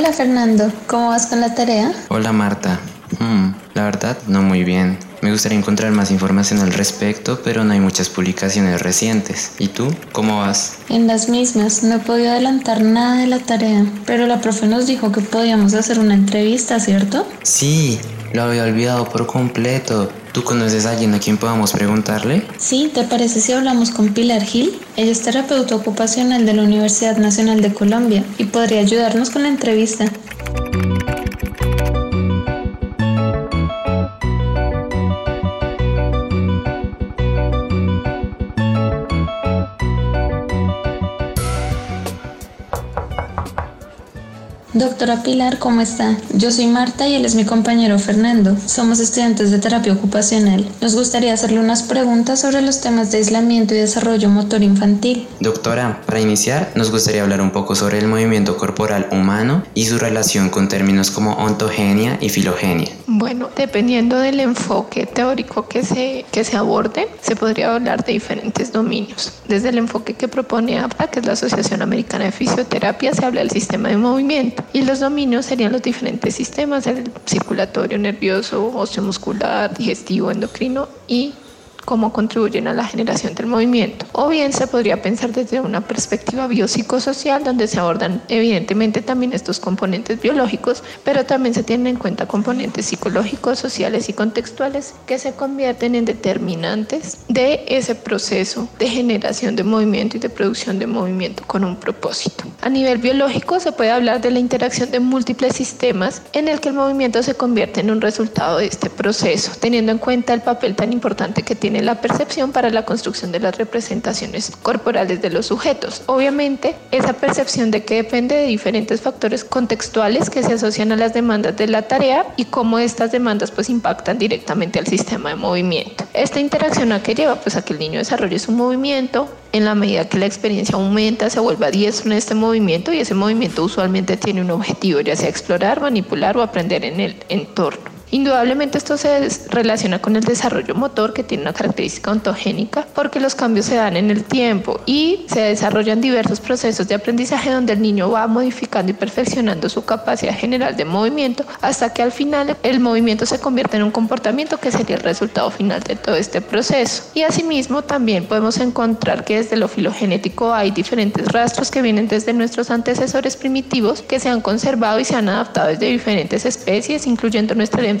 Hola Fernando, ¿cómo vas con la tarea? Hola Marta. Hmm, la verdad, no muy bien. Me gustaría encontrar más información al respecto, pero no hay muchas publicaciones recientes. ¿Y tú? ¿Cómo vas? En las mismas, no he podido adelantar nada de la tarea, pero la profe nos dijo que podíamos hacer una entrevista, ¿cierto? Sí, lo había olvidado por completo. ¿Tú conoces a alguien a quien podamos preguntarle? Sí, ¿te parece si hablamos con Pilar Gil? Ella es terapeuta ocupacional de la Universidad Nacional de Colombia y podría ayudarnos con la entrevista. Doctora Pilar, ¿cómo está? Yo soy Marta y él es mi compañero Fernando. Somos estudiantes de terapia ocupacional. Nos gustaría hacerle unas preguntas sobre los temas de aislamiento y desarrollo motor infantil. Doctora, para iniciar, nos gustaría hablar un poco sobre el movimiento corporal humano y su relación con términos como ontogenia y filogenia. Bueno, dependiendo del enfoque teórico que se, que se aborde, se podría hablar de diferentes dominios. Desde el enfoque que propone APTA, que es la Asociación Americana de Fisioterapia, se habla del sistema de movimiento y los dominios serían los diferentes sistemas, el circulatorio, nervioso, osteomuscular, digestivo, endocrino y cómo contribuyen a la generación del movimiento. O bien se podría pensar desde una perspectiva biopsicosocial, donde se abordan evidentemente también estos componentes biológicos, pero también se tienen en cuenta componentes psicológicos, sociales y contextuales que se convierten en determinantes de ese proceso de generación de movimiento y de producción de movimiento con un propósito. A nivel biológico se puede hablar de la interacción de múltiples sistemas en el que el movimiento se convierte en un resultado de este proceso, teniendo en cuenta el papel tan importante que tiene la percepción para la construcción de las representaciones corporales de los sujetos. Obviamente, esa percepción de que depende de diferentes factores contextuales que se asocian a las demandas de la tarea y cómo estas demandas pues impactan directamente al sistema de movimiento. Esta interacción a qué lleva pues a que el niño desarrolle su movimiento en la medida que la experiencia aumenta, se vuelve diestro en este movimiento y ese movimiento usualmente tiene un objetivo, ya sea explorar, manipular o aprender en el entorno. Indudablemente esto se relaciona con el desarrollo motor que tiene una característica ontogénica porque los cambios se dan en el tiempo y se desarrollan diversos procesos de aprendizaje donde el niño va modificando y perfeccionando su capacidad general de movimiento hasta que al final el movimiento se convierte en un comportamiento que sería el resultado final de todo este proceso. Y asimismo también podemos encontrar que desde lo filogenético hay diferentes rastros que vienen desde nuestros antecesores primitivos que se han conservado y se han adaptado desde diferentes especies, incluyendo nuestra herencia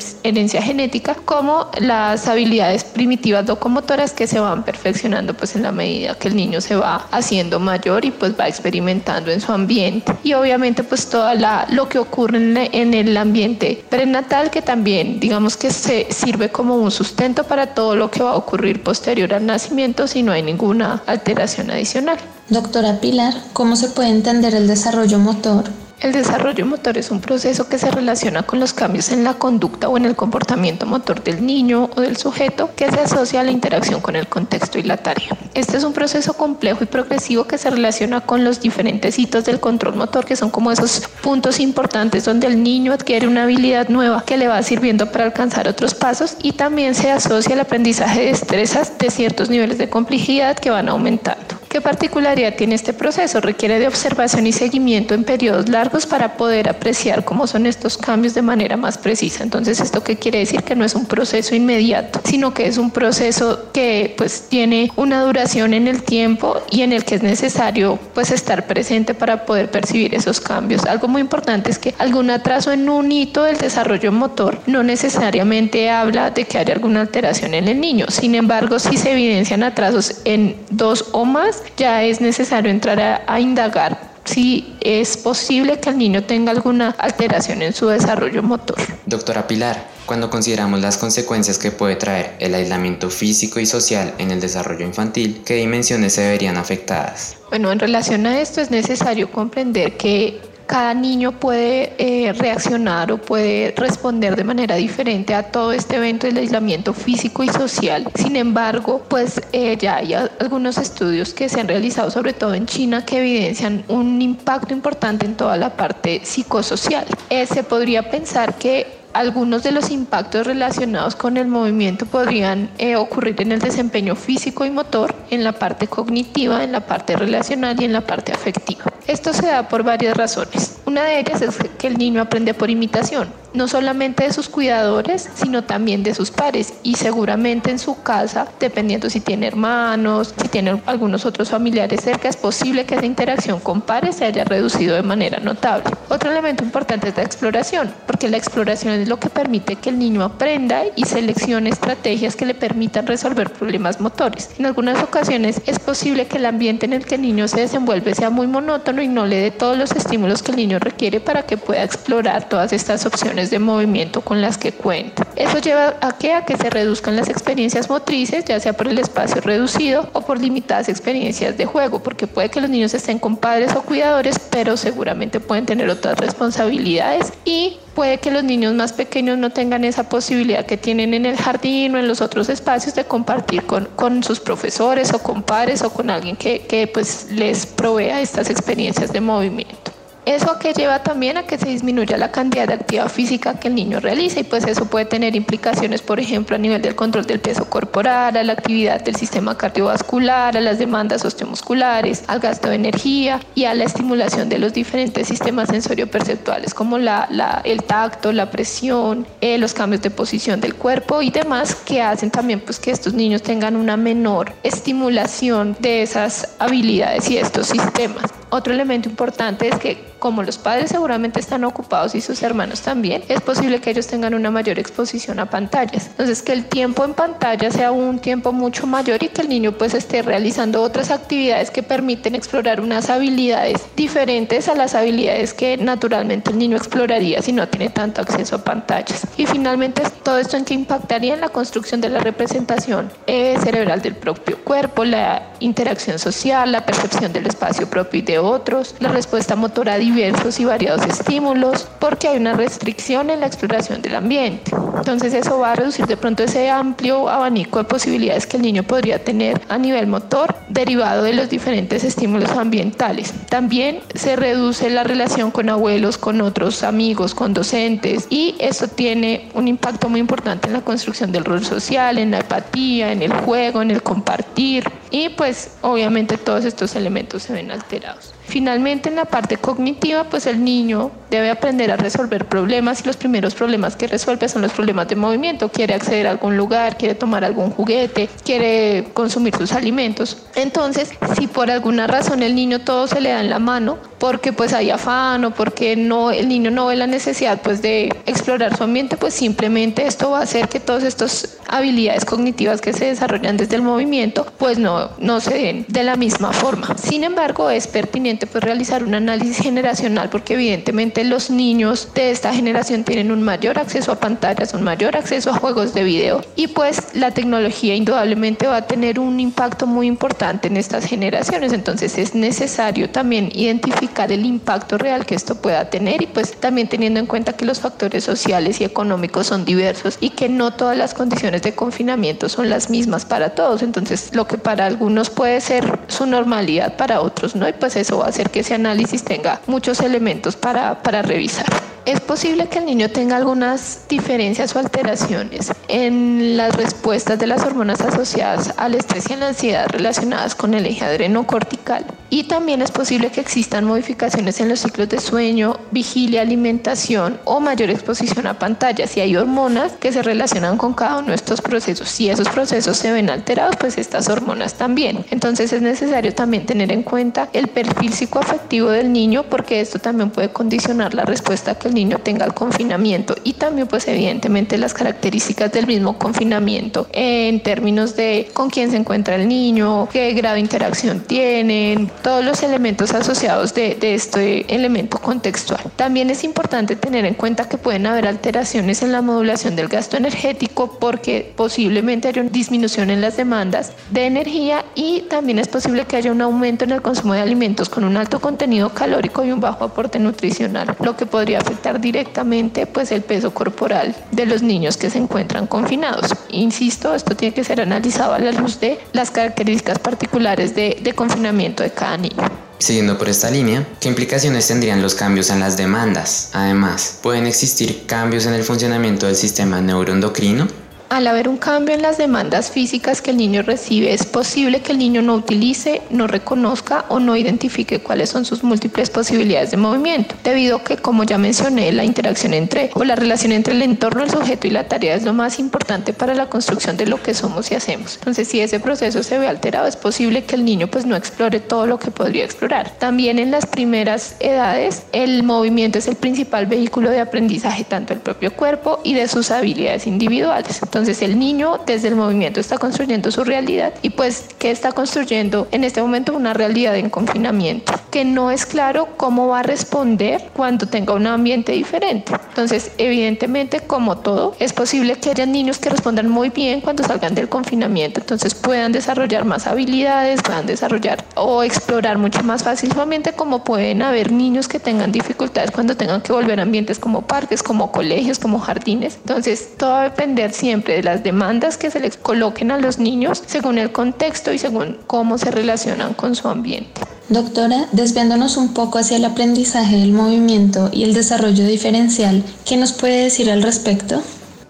genética, como las habilidades primitivas locomotoras que se van perfeccionando pues en la medida que el niño se va haciendo mayor y pues va experimentando en su ambiente. Y obviamente pues todo lo que ocurre en el ambiente prenatal que también digamos que se sirve como un sustento para todo lo que va a ocurrir posterior al nacimiento si no hay ninguna alteración adicional. Doctora Pilar, ¿cómo se puede entender el desarrollo motor? El desarrollo motor es un proceso que se relaciona con los cambios en la conducta o en el comportamiento motor del niño o del sujeto que se asocia a la interacción con el contexto y la tarea. Este es un proceso complejo y progresivo que se relaciona con los diferentes hitos del control motor, que son como esos puntos importantes donde el niño adquiere una habilidad nueva que le va sirviendo para alcanzar otros pasos y también se asocia al aprendizaje de destrezas de ciertos niveles de complejidad que van aumentando. ¿Qué particularidad tiene este proceso? Requiere de observación y seguimiento en periodos largos para poder apreciar cómo son estos cambios de manera más precisa. Entonces, ¿esto qué quiere decir? Que no es un proceso inmediato, sino que es un proceso que pues tiene una duración en el tiempo y en el que es necesario pues estar presente para poder percibir esos cambios. Algo muy importante es que algún atraso en un hito del desarrollo motor no necesariamente habla de que haya alguna alteración en el niño. Sin embargo, si se evidencian atrasos en dos o más, ya es necesario entrar a, indagar si es posible que el niño tenga alguna alteración en su desarrollo motor. Doctora Pilar, cuando consideramos las consecuencias que puede traer el aislamiento físico y social en el desarrollo infantil, ¿qué dimensiones se verían afectadas? Bueno, en relación a esto es necesario comprender que cada niño puede eh, reaccionar o puede responder de manera diferente a todo este evento del aislamiento físico y social. Sin embargo, pues eh, ya hay algunos estudios que se han realizado, sobre todo en China, que evidencian un impacto importante en toda la parte psicosocial. Eh, se podría pensar que algunos de los impactos relacionados con el movimiento podrían eh, ocurrir en el desempeño físico y motor, en la parte cognitiva, en la parte relacional y en la parte afectiva. Esto se da por varias razones. Una de ellas es que el niño aprende por imitación no solamente de sus cuidadores, sino también de sus pares y seguramente en su casa, dependiendo si tiene hermanos, si tiene algunos otros familiares cerca, es posible que esa interacción con pares se haya reducido de manera notable. Otro elemento importante es la exploración, porque la exploración es lo que permite que el niño aprenda y seleccione estrategias que le permitan resolver problemas motores. En algunas ocasiones es posible que el ambiente en el que el niño se desenvuelve sea muy monótono y no le dé todos los estímulos que el niño requiere para que pueda explorar todas estas opciones de movimiento con las que cuenta. Eso lleva a que, a que se reduzcan las experiencias motrices, ya sea por el espacio reducido o por limitadas experiencias de juego, porque puede que los niños estén con padres o cuidadores, pero seguramente pueden tener otras responsabilidades y puede que los niños más pequeños no tengan esa posibilidad que tienen en el jardín o en los otros espacios de compartir con, con sus profesores o con padres o con alguien que, que pues les provea estas experiencias de movimiento. Eso que lleva también a que se disminuya la cantidad de actividad física que el niño realiza y pues eso puede tener implicaciones, por ejemplo, a nivel del control del peso corporal, a la actividad del sistema cardiovascular, a las demandas osteomusculares, al gasto de energía y a la estimulación de los diferentes sistemas sensorio-perceptuales como la, el tacto, la presión, eh, los cambios de posición del cuerpo y demás que hacen también pues que estos niños tengan una menor estimulación de esas habilidades y estos sistemas. Otro elemento importante es que como los padres seguramente están ocupados y sus hermanos también, es posible que ellos tengan una mayor exposición a pantallas. Entonces, que el tiempo en pantalla sea un tiempo mucho mayor y que el niño pues esté realizando otras actividades que permiten explorar unas habilidades diferentes a las habilidades que naturalmente el niño exploraría si no tiene tanto acceso a pantallas. Y finalmente, todo esto en que impactaría en la construcción de la representación eh, cerebral del propio cuerpo, la interacción social, la percepción del espacio propio y de otros, la respuesta motora diversos y variados estímulos, porque hay una restricción en la exploración del ambiente. Entonces eso va a reducir de pronto ese amplio abanico de posibilidades que el niño podría tener a nivel motor derivado de los diferentes estímulos ambientales. También se reduce la relación con abuelos, con otros amigos, con docentes y eso tiene un impacto muy importante en la construcción del rol social, en la empatía, en el juego, en el compartir y pues obviamente todos estos elementos se ven alterados. Finalmente, en la parte cognitiva, pues el niño debe aprender a resolver problemas y los primeros problemas que resuelve son los problemas de movimiento. Quiere acceder a algún lugar, quiere tomar algún juguete, quiere consumir sus alimentos. Entonces, si por alguna razón el niño todo se le da en la mano, porque pues hay afán o porque no, el niño no ve la necesidad pues de explorar su ambiente, pues simplemente esto va a hacer que todas estas habilidades cognitivas que se desarrollan desde el movimiento pues no, no se den de la misma forma. Sin embargo, es pertinente pues realizar un análisis generacional porque evidentemente los niños de esta generación tienen un mayor acceso a pantallas, un mayor acceso a juegos de video y pues la tecnología indudablemente va a tener un impacto muy importante en estas generaciones. Entonces es necesario también identificar el impacto real que esto pueda tener y pues también teniendo en cuenta que los factores sociales y económicos son diversos y que no todas las condiciones de confinamiento son las mismas para todos. Entonces lo que para algunos puede ser su normalidad, para otros no y pues eso va a hacer que ese análisis tenga muchos elementos para, para revisar. Es posible que el niño tenga algunas diferencias o alteraciones en las respuestas de las hormonas asociadas al estrés y a la ansiedad relacionadas con el eje adrenocortical. Y también es posible que existan modificaciones en los ciclos de sueño, vigilia, alimentación o mayor exposición a pantallas. Si hay hormonas que se relacionan con cada uno de estos procesos, si esos procesos se ven alterados, pues estas hormonas también. Entonces es necesario también tener en cuenta el perfil psicoafectivo del niño porque esto también puede condicionar la respuesta que el niño tenga al confinamiento y también pues evidentemente las características del mismo confinamiento en términos de con quién se encuentra el niño, qué grado de interacción tienen, todos los elementos asociados de, de este elemento contextual. También es importante tener en cuenta que pueden haber alteraciones en la modulación del gasto energético porque posiblemente haya una disminución en las demandas de energía y también es posible que haya un aumento en el consumo de alimentos con un alto contenido calórico y un bajo aporte nutricional, lo que podría afectar directamente pues el peso corporal de los niños que se encuentran confinados. Insisto, esto tiene que ser analizado a la luz de las características particulares de, de confinamiento de cada niño. Siguiendo por esta línea, ¿qué implicaciones tendrían los cambios en las demandas? Además, ¿pueden existir cambios en el funcionamiento del sistema neuroendocrino? Al haber un cambio en las demandas físicas que el niño recibe, es posible que el niño no utilice, no reconozca o no identifique cuáles son sus múltiples posibilidades de movimiento, debido a que, como ya mencioné, la interacción entre o la relación entre el entorno, el sujeto y la tarea es lo más importante para la construcción de lo que somos y hacemos. Entonces, si ese proceso se ve alterado, es posible que el niño pues no explore todo lo que podría explorar. También en las primeras edades, el movimiento es el principal vehículo de aprendizaje tanto del propio cuerpo y de sus habilidades individuales. Entonces el niño desde el movimiento está construyendo su realidad y pues que está construyendo en este momento una realidad en confinamiento que no es claro cómo va a responder cuando tenga un ambiente diferente. Entonces evidentemente como todo es posible que haya niños que respondan muy bien cuando salgan del confinamiento, entonces puedan desarrollar más habilidades, puedan desarrollar o explorar mucho más fácilmente como pueden haber niños que tengan dificultades cuando tengan que volver a ambientes como parques, como colegios, como jardines. Entonces todo va a depender siempre de las demandas que se les coloquen a los niños según el contexto y según cómo se relacionan con su ambiente. Doctora, desviándonos un poco hacia el aprendizaje del movimiento y el desarrollo diferencial, ¿qué nos puede decir al respecto?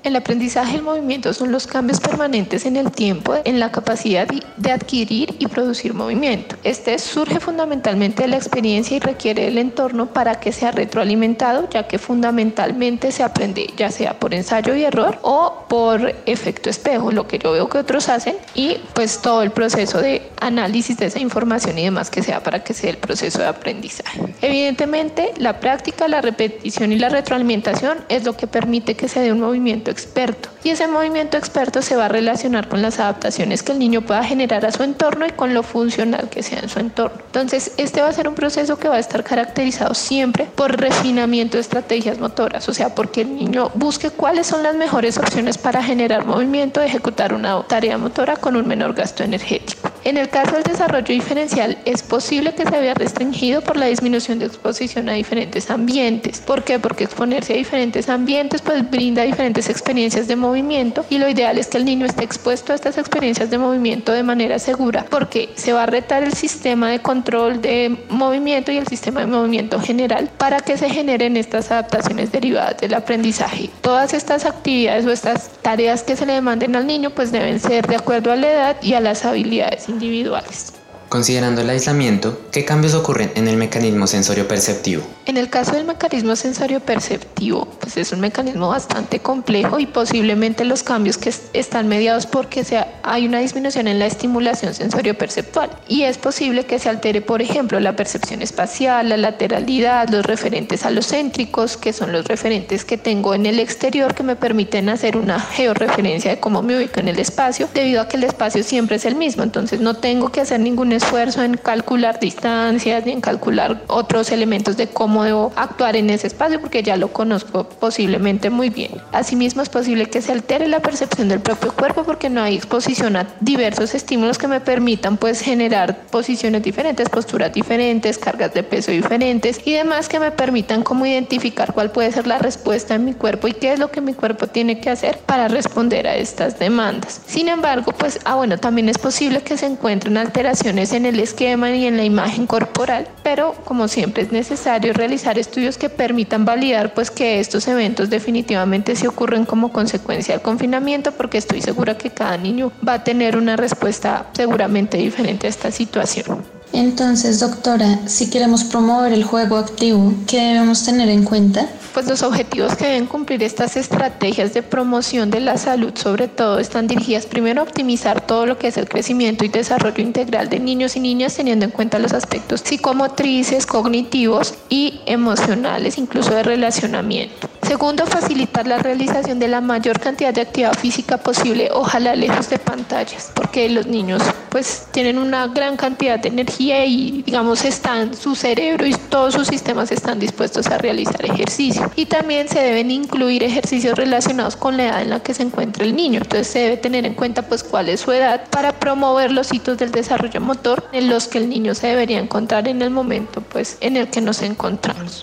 El aprendizaje el movimiento son los cambios permanentes en el tiempo en la capacidad de adquirir y producir movimiento. Este surge fundamentalmente de la experiencia y requiere del entorno para que sea retroalimentado, ya que fundamentalmente se aprende ya sea por ensayo y error o por efecto espejo, lo que yo veo que otros hacen, y pues todo el proceso de análisis de esa información y demás que sea para que sea el proceso de aprendizaje. Evidentemente, la práctica, la repetición y la retroalimentación es lo que permite que se dé un movimiento experto. Y ese movimiento experto se va a relacionar con las adaptaciones que el niño pueda generar a su entorno y con lo funcional que sea en su entorno. Entonces, este va a ser un proceso que va a estar caracterizado siempre por refinamiento de estrategias motoras, o sea, porque el niño busque cuáles son las mejores opciones para generar movimiento, ejecutar una tarea motora con un menor gasto energético. En el caso del desarrollo diferencial, es posible que se vea restringido por la disminución de exposición a diferentes ambientes. ¿Por qué? Porque exponerse a diferentes ambientes pues brinda diferentes experiencias de movimiento y lo ideal es que el niño esté expuesto a estas experiencias de movimiento de manera segura porque se va a retar el sistema de control de movimiento y el sistema de movimiento general para que se generen estas adaptaciones derivadas del aprendizaje. Todas estas actividades o estas tareas que se le demanden al niño pues deben ser de acuerdo a la edad y a las habilidades individuales. Considerando el aislamiento, ¿qué cambios ocurren en el mecanismo sensorio-perceptivo? En el caso del mecanismo sensorio-perceptivo, pues es un mecanismo bastante complejo y posiblemente los cambios que están mediados porque sea, hay una disminución en la estimulación sensorio-perceptual y es posible que se altere, por ejemplo, la percepción espacial, la lateralidad, los referentes alocéntricos, que son los referentes que tengo en el exterior que me permiten hacer una georreferencia de cómo me ubico en el espacio, debido a que el espacio siempre es el mismo, entonces no tengo que hacer ningún esfuerzo en calcular distancias ni en calcular otros elementos de cómo debo actuar en ese espacio porque ya lo conozco posiblemente muy bien. Asimismo es posible que se altere la percepción del propio cuerpo porque no hay exposición a diversos estímulos que me permitan pues generar posiciones diferentes, posturas diferentes, cargas de peso diferentes y demás que me permitan como identificar cuál puede ser la respuesta en mi cuerpo y qué es lo que mi cuerpo tiene que hacer para responder a estas demandas. Sin embargo, pues, ah bueno, también es posible que se encuentren alteraciones en el esquema y en la imagen corporal, pero como siempre es necesario realizar estudios que permitan validar pues que estos eventos definitivamente se ocurren como consecuencia del confinamiento porque estoy segura que cada niño va a tener una respuesta seguramente diferente a esta situación. Entonces, doctora, si queremos promover el juego activo, ¿qué debemos tener en cuenta? Pues los objetivos que deben cumplir estas estrategias de promoción de la salud, sobre todo, están dirigidas primero a optimizar todo lo que es el crecimiento y desarrollo integral de niños y niñas, teniendo en cuenta los aspectos psicomotrices, cognitivos y emocionales, incluso de relacionamiento. Segundo, facilitar la realización de la mayor cantidad de actividad física posible, ojalá lejos de pantallas, porque los niños pues tienen una gran cantidad de energía y digamos están su cerebro y todos sus sistemas están dispuestos a realizar ejercicio. Y también se deben incluir ejercicios relacionados con la edad en la que se encuentra el niño. Entonces se debe tener en cuenta pues cuál es su edad para promover los hitos del desarrollo motor en los que el niño se debería encontrar en el momento pues en el que nos encontramos.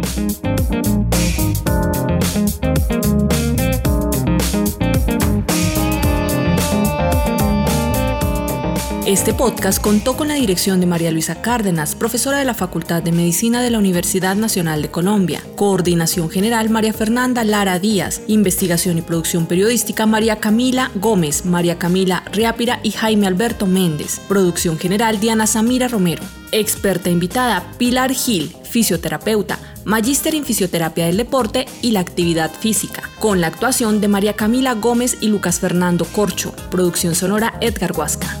Este podcast contó con la dirección de María Luisa Cárdenas, profesora de la Facultad de Medicina de la Universidad Nacional de Colombia. Coordinación General María Fernanda Lara Díaz. Investigación y producción periodística María Camila Gómez, María Camila Riápira y Jaime Alberto Méndez. Producción General Diana Samira Romero. Experta invitada Pilar Gil, fisioterapeuta, magíster en fisioterapia del deporte y la actividad física, con la actuación de María Camila Gómez y Lucas Fernando Corcho. Producción sonora Edgar Huasca.